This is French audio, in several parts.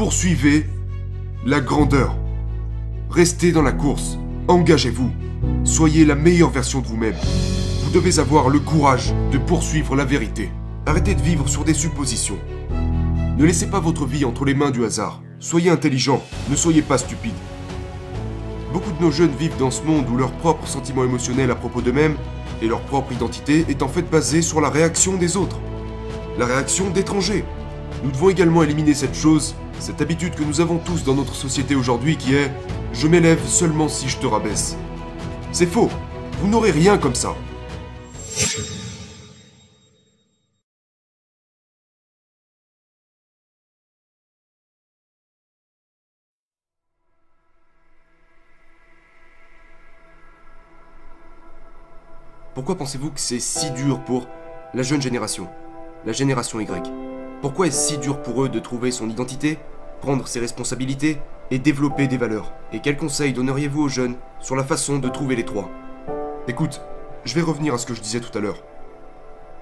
Poursuivez la grandeur. Restez dans la course. Engagez-vous. Soyez la meilleure version de vous-même. Vous devez avoir le courage de poursuivre la vérité. Arrêtez de vivre sur des suppositions. Ne laissez pas votre vie entre les mains du hasard. Soyez intelligent, ne soyez pas stupide. Beaucoup de nos jeunes vivent dans ce monde où leur propre sentiment émotionnel à propos d'eux-mêmes et leur propre identité est en fait basée sur la réaction des autres. La réaction d'étrangers. Nous devons également éliminer cette chose, cette habitude que nous avons tous dans notre société aujourd'hui qui est ⁇ je m'élève seulement si je te rabaisse ⁇ C'est faux, vous n'aurez rien comme ça. Pourquoi pensez-vous que c'est si dur pour la jeune génération, la génération Y? Pourquoi est-ce si dur pour eux de trouver son identité, prendre ses responsabilités et développer des valeurs Et quels conseils donneriez-vous aux jeunes sur la façon de trouver les trois? Écoute, je vais revenir à ce que je disais tout à l'heure.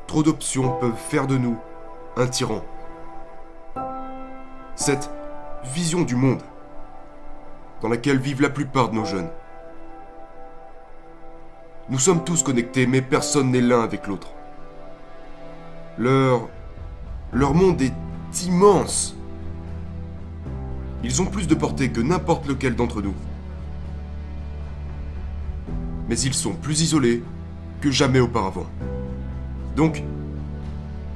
Trop d'options peuvent faire de nous un tyran. Cette vision du monde dans laquelle vivent la plupart de nos jeunes nous sommes tous connectés, mais personne n'est l'un avec l'autre. Leur... Leur monde est immense. Ils ont plus de portée que n'importe lequel d'entre nous. Mais ils sont plus isolés que jamais auparavant. Donc,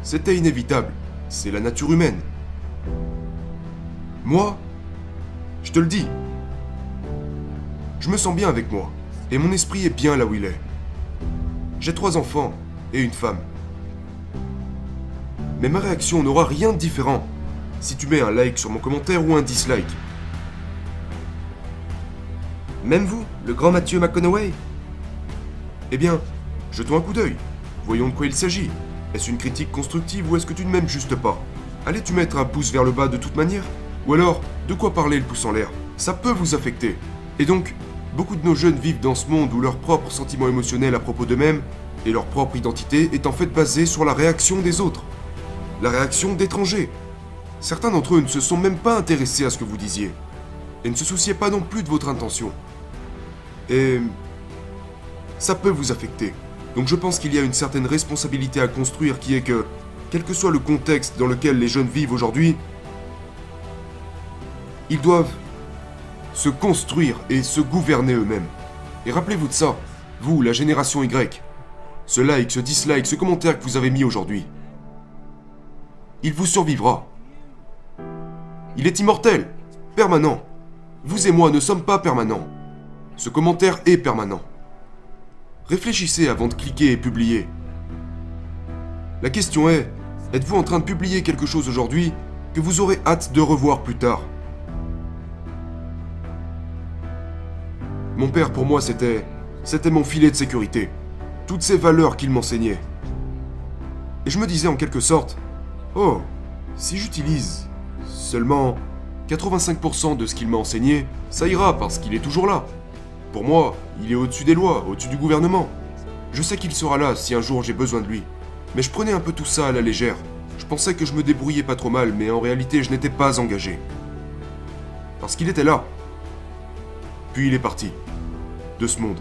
c'était inévitable. C'est la nature humaine. Moi, je te le dis, je me sens bien avec moi. Et mon esprit est bien là où il est. J'ai trois enfants et une femme. Mais ma réaction n'aura rien de différent si tu mets un like sur mon commentaire ou un dislike. Même vous, le grand Mathieu McConaughey Eh bien, jetons un coup d'œil. Voyons de quoi il s'agit. Est-ce une critique constructive ou est-ce que tu ne m'aimes juste pas? Allais-tu mettre un pouce vers le bas de toute manière? Ou alors, de quoi parler le pouce en l'air? Ça peut vous affecter. Et donc, Beaucoup de nos jeunes vivent dans ce monde où leur propre sentiment émotionnel à propos d'eux-mêmes et leur propre identité est en fait basée sur la réaction des autres. La réaction d'étrangers. Certains d'entre eux ne se sont même pas intéressés à ce que vous disiez. Et ne se souciaient pas non plus de votre intention. Et... Ça peut vous affecter. Donc je pense qu'il y a une certaine responsabilité à construire qui est que, quel que soit le contexte dans lequel les jeunes vivent aujourd'hui, ils doivent se construire et se gouverner eux-mêmes. Et rappelez-vous de ça, vous, la génération Y. Ce like, ce dislike, ce commentaire que vous avez mis aujourd'hui. Il vous survivra. Il est immortel, permanent. Vous et moi ne sommes pas permanents. Ce commentaire est permanent. Réfléchissez avant de cliquer et publier. La question est, êtes-vous en train de publier quelque chose aujourd'hui que vous aurez hâte de revoir plus tard? Mon père, pour moi, c'était. C'était mon filet de sécurité. Toutes ces valeurs qu'il m'enseignait. Et je me disais en quelque sorte Oh, si j'utilise seulement 85% de ce qu'il m'a enseigné, ça ira parce qu'il est toujours là. Pour moi, il est au-dessus des lois, au-dessus du gouvernement. Je sais qu'il sera là si un jour j'ai besoin de lui. Mais je prenais un peu tout ça à la légère. Je pensais que je me débrouillais pas trop mal, mais en réalité je n'étais pas engagé. Parce qu'il était là. Puis il est parti. De ce monde.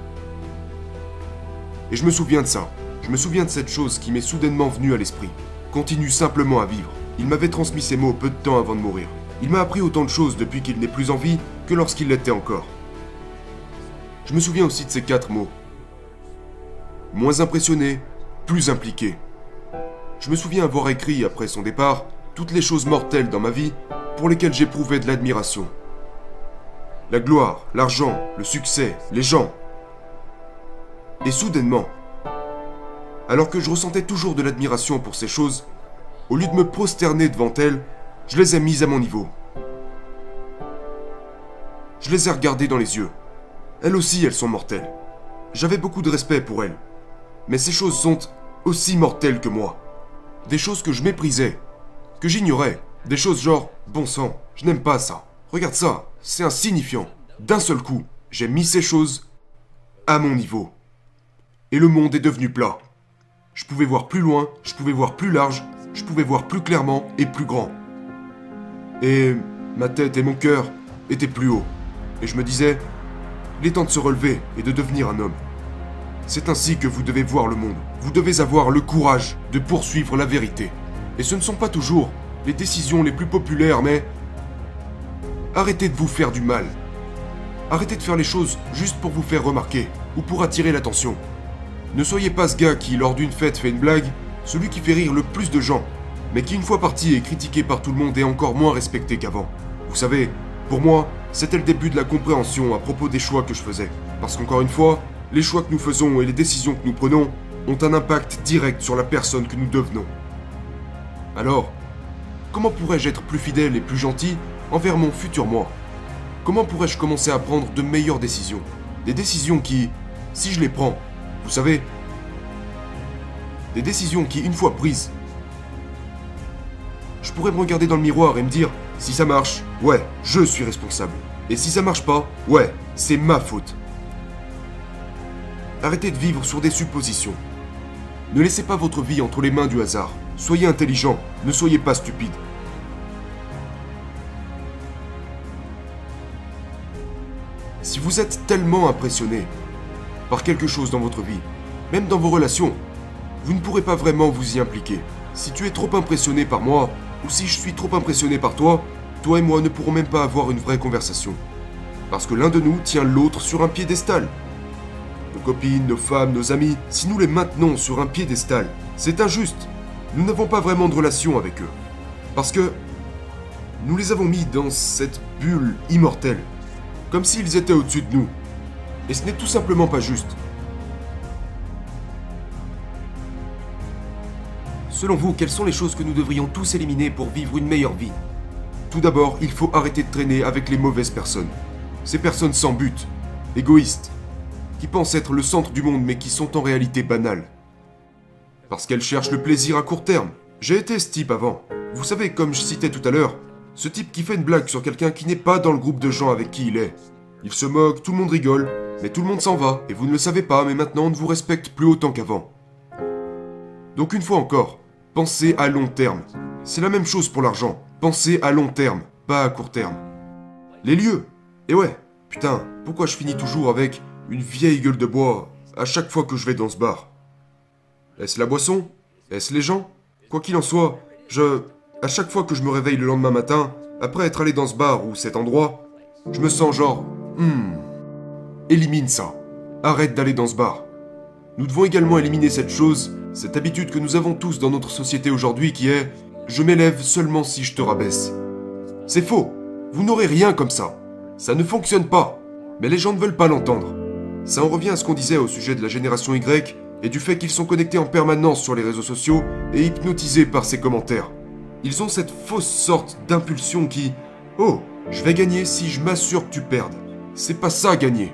Et je me souviens de ça. Je me souviens de cette chose qui m'est soudainement venue à l'esprit. Continue simplement à vivre. Il m'avait transmis ces mots peu de temps avant de mourir. Il m'a appris autant de choses depuis qu'il n'est plus en vie que lorsqu'il l'était encore. Je me souviens aussi de ces quatre mots. Moins impressionné, plus impliqué. Je me souviens avoir écrit après son départ toutes les choses mortelles dans ma vie pour lesquelles j'éprouvais de l'admiration la gloire, l'argent, le succès, les gens. Et soudainement, alors que je ressentais toujours de l'admiration pour ces choses, au lieu de me prosterner devant elles, je les ai mises à mon niveau. Je les ai regardées dans les yeux. Elles aussi, elles sont mortelles. J'avais beaucoup de respect pour elles. Mais ces choses sont aussi mortelles que moi. Des choses que je méprisais, que j'ignorais. Des choses genre, bon sang, je n'aime pas ça. Regarde ça, c'est insignifiant. D'un seul coup, j'ai mis ces choses à mon niveau. Et le monde est devenu plat. Je pouvais voir plus loin, je pouvais voir plus large, je pouvais voir plus clairement et plus grand. Et ma tête et mon cœur étaient plus hauts. Et je me disais, il est temps de se relever et de devenir un homme. C'est ainsi que vous devez voir le monde. Vous devez avoir le courage de poursuivre la vérité. Et ce ne sont pas toujours les décisions les plus populaires, mais arrêtez de vous faire du mal. Arrêtez de faire les choses juste pour vous faire remarquer ou pour attirer l'attention. Ne soyez pas ce gars qui, lors d'une fête, fait une blague, celui qui fait rire le plus de gens, mais qui, une fois parti, est critiqué par tout le monde et encore moins respecté qu'avant. Vous savez, pour moi, c'était le début de la compréhension à propos des choix que je faisais. Parce qu'encore une fois, les choix que nous faisons et les décisions que nous prenons ont un impact direct sur la personne que nous devenons. Alors, comment pourrais-je être plus fidèle et plus gentil envers mon futur moi? Comment pourrais-je commencer à prendre de meilleures décisions? Des décisions qui, si je les prends, vous savez, des décisions qui, une fois prises, je pourrais me regarder dans le miroir et me dire, si ça marche, ouais, je suis responsable. Et si ça marche pas, ouais, c'est ma faute. Arrêtez de vivre sur des suppositions. Ne laissez pas votre vie entre les mains du hasard. Soyez intelligent, ne soyez pas stupide. Si vous êtes tellement impressionné par quelque chose dans votre vie, même dans vos relations, vous ne pourrez pas vraiment vous y impliquer. Si tu es trop impressionné par moi, ou si je suis trop impressionné par toi, toi et moi ne pourrons même pas avoir une vraie conversation. Parce que l'un de nous tient l'autre sur un piédestal. Nos copines, nos femmes, nos amis, si nous les maintenons sur un piédestal, c'est injuste. Nous n'avons pas vraiment de relation avec eux. Parce que nous les avons mis dans cette bulle immortelle, comme s'ils étaient au-dessus de nous. Et ce n'est tout simplement pas juste. Selon vous, quelles sont les choses que nous devrions tous éliminer pour vivre une meilleure vie? Tout d'abord, il faut arrêter de traîner avec les mauvaises personnes. Ces personnes sans but, égoïstes, qui pensent être le centre du monde mais qui sont en réalité banales. Parce qu'elles cherchent le plaisir à court terme. J'ai été ce type avant. Vous savez, comme je citais tout à l'heure, ce type qui fait une blague sur quelqu'un qui n'est pas dans le groupe de gens avec qui il est. Il se moque, tout le monde rigole, mais tout le monde s'en va, et vous ne le savez pas, mais maintenant on ne vous respecte plus autant qu'avant. Donc une fois encore, Pensez à long terme. C'est la même chose pour l'argent. Pensez à long terme, pas à court terme. Les lieux. Et ouais, putain, pourquoi je finis toujours avec une vieille gueule de bois à chaque fois que je vais dans ce bar? Est-ce la boisson? Est-ce les gens? Quoi qu'il en soit, je... À chaque fois que je me réveille le lendemain matin, après être allé dans ce bar ou cet endroit, je me sens genre... Hmm... Élimine ça. Arrête d'aller dans ce bar. Nous devons également éliminer cette chose cette habitude que nous avons tous dans notre société aujourd'hui qui est ⁇ je m'élève seulement si je te rabaisse ⁇ C'est faux. Vous n'aurez rien comme ça. Ça ne fonctionne pas. Mais les gens ne veulent pas l'entendre. Ça en revient à ce qu'on disait au sujet de la génération Y et du fait qu'ils sont connectés en permanence sur les réseaux sociaux et hypnotisés par ces commentaires. Ils ont cette fausse sorte d'impulsion qui ⁇ Oh, je vais gagner si je m'assure que tu perdes. C'est pas ça gagner.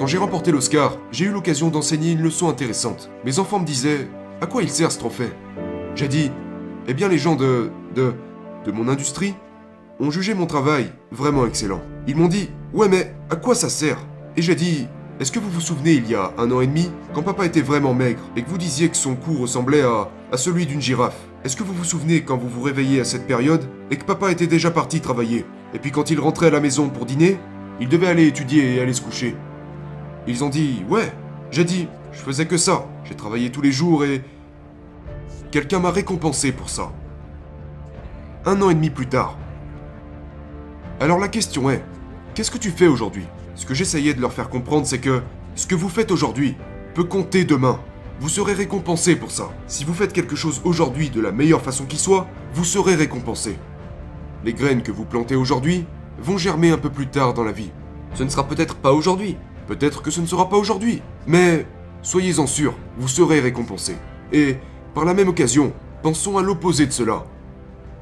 Quand j'ai remporté l'Oscar, j'ai eu l'occasion d'enseigner une leçon intéressante. Mes enfants me disaient À quoi il sert ce trophée? J'ai dit Eh bien, les gens de. de. de mon industrie ont jugé mon travail vraiment excellent. Ils m'ont dit Ouais, mais à quoi ça sert? Et j'ai dit Est-ce que vous vous souvenez, il y a un an et demi, quand papa était vraiment maigre et que vous disiez que son cou ressemblait à. à celui d'une girafe Est-ce que vous vous souvenez quand vous vous réveillez à cette période et que papa était déjà parti travailler Et puis quand il rentrait à la maison pour dîner, il devait aller étudier et aller se coucher? Ils ont dit Ouais. J'ai dit Je faisais que ça. J'ai travaillé tous les jours et. Quelqu'un m'a récompensé pour ça. Un an et demi plus tard. Alors la question est Qu'est-ce que tu fais aujourd'hui? Ce que j'essayais de leur faire comprendre, c'est que ce que vous faites aujourd'hui peut compter demain. Vous serez récompensé pour ça. Si vous faites quelque chose aujourd'hui de la meilleure façon qui soit, vous serez récompensé. Les graines que vous plantez aujourd'hui vont germer un peu plus tard dans la vie. Ce ne sera peut-être pas aujourd'hui, Peut-être que ce ne sera pas aujourd'hui, mais soyez-en sûrs, vous serez récompensé. Et, par la même occasion, pensons à l'opposé de cela.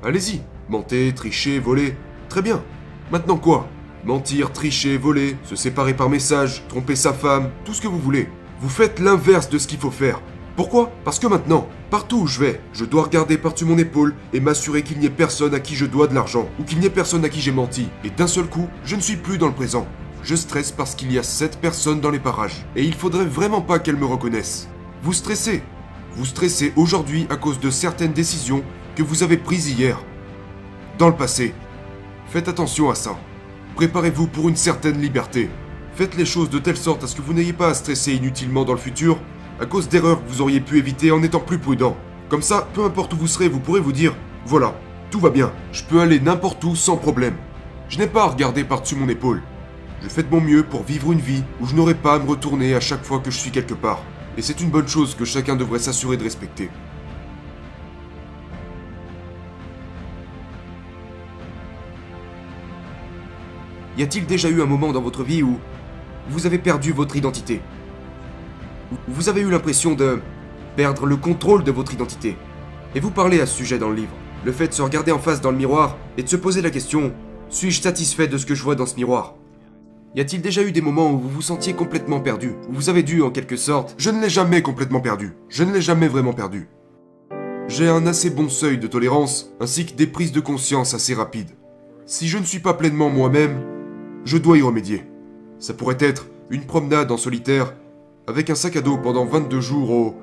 Allez-y, mentez, trichez, volez. Très bien. Maintenant quoi? Mentir, tricher, voler, se séparer par message, tromper sa femme, tout ce que vous voulez. Vous faites l'inverse de ce qu'il faut faire. Pourquoi? Parce que maintenant, partout où je vais, je dois regarder par-dessus mon épaule et m'assurer qu'il n'y ait personne à qui je dois de l'argent, ou qu'il n'y ait personne à qui j'ai menti. Et d'un seul coup, je ne suis plus dans le présent. Je stresse parce qu'il y a 7 personnes dans les parages, et il faudrait vraiment pas qu'elles me reconnaissent. Vous stressez. Vous stressez aujourd'hui à cause de certaines décisions que vous avez prises hier. dans le passé. Faites attention à ça. Préparez-vous pour une certaine liberté. Faites les choses de telle sorte à ce que vous n'ayez pas à stresser inutilement dans le futur à cause d'erreurs que vous auriez pu éviter en étant plus prudent. Comme ça, peu importe où vous serez, vous pourrez vous dire voilà, tout va bien, je peux aller n'importe où sans problème. Je n'ai pas à regarder par-dessus mon épaule. Je fais de mon mieux pour vivre une vie où je n'aurai pas à me retourner à chaque fois que je suis quelque part. Et c'est une bonne chose que chacun devrait s'assurer de respecter. Y a-t-il déjà eu un moment dans votre vie où vous avez perdu votre identité? Où Vous avez eu l'impression de perdre le contrôle de votre identité? Et vous parlez à ce sujet dans le livre. Le fait de se regarder en face dans le miroir et de se poser la question suis-je satisfait de ce que je vois dans ce miroir? Y a-t-il déjà eu des moments où vous vous sentiez complètement perdu? Où vous avez dû, en quelque sorte, Je ne l'ai jamais complètement perdu. Je ne l'ai jamais vraiment perdu. J'ai un assez bon seuil de tolérance, ainsi que des prises de conscience assez rapides. Si je ne suis pas pleinement moi-même, je dois y remédier. Ça pourrait être une promenade en solitaire, avec un sac à dos pendant 22 jours au,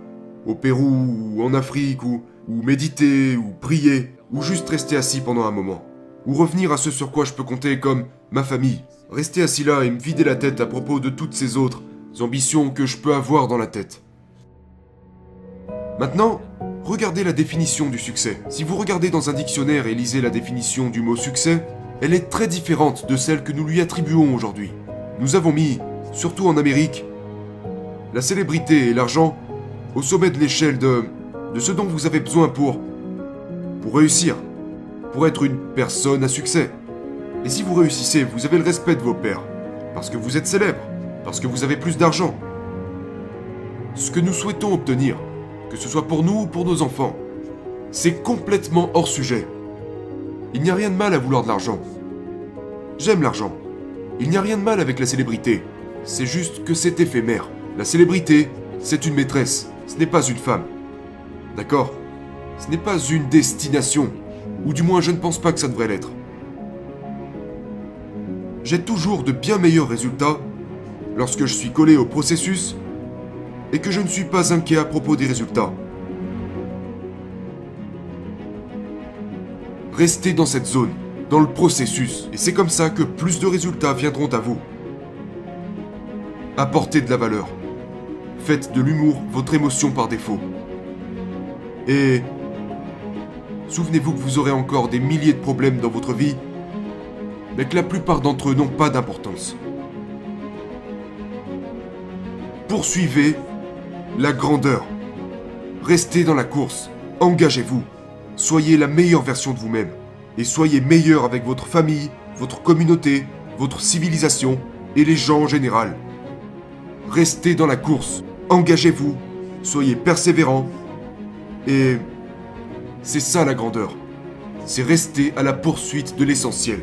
au Pérou, ou en Afrique, ou, ou méditer, ou prier, ou juste rester assis pendant un moment. Ou revenir à ce sur quoi je peux compter comme ma famille. Rester assis là et me vider la tête à propos de toutes ces autres ambitions que je peux avoir dans la tête. Maintenant, regardez la définition du succès. Si vous regardez dans un dictionnaire et lisez la définition du mot succès, elle est très différente de celle que nous lui attribuons aujourd'hui. Nous avons mis, surtout en Amérique, la célébrité et l'argent au sommet de l'échelle de, ce dont vous avez besoin pour réussir, pour être une personne à succès. Et si vous réussissez, vous avez le respect de vos pairs, parce que vous êtes célèbre, parce que vous avez plus d'argent. Ce que nous souhaitons obtenir, que ce soit pour nous ou pour nos enfants, c'est complètement hors sujet. Il n'y a rien de mal à vouloir de l'argent. J'aime l'argent. Il n'y a rien de mal avec la célébrité. C'est juste que c'est éphémère. La célébrité, c'est une maîtresse. Ce n'est pas une femme. D'accord? Ce n'est pas une destination. Ou du moins, je ne pense pas que ça devrait l'être. J'ai toujours de bien meilleurs résultats lorsque je suis collé au processus et que je ne suis pas inquiet à propos des résultats. Restez dans cette zone, dans le processus, et c'est comme ça que plus de résultats viendront à vous. Apportez de la valeur. Faites de l'humour votre émotion par défaut. Et souvenez-vous que vous aurez encore des milliers de problèmes dans votre vie, mais que la plupart d'entre eux n'ont pas d'importance. Poursuivez la grandeur. Restez dans la course. Engagez-vous. Soyez la meilleure version de vous-même. Et soyez meilleur avec votre famille, votre communauté, votre civilisation et les gens en général. Restez dans la course. Engagez-vous. Soyez persévérant. Et c'est ça la grandeur. C'est rester à la poursuite de l'essentiel.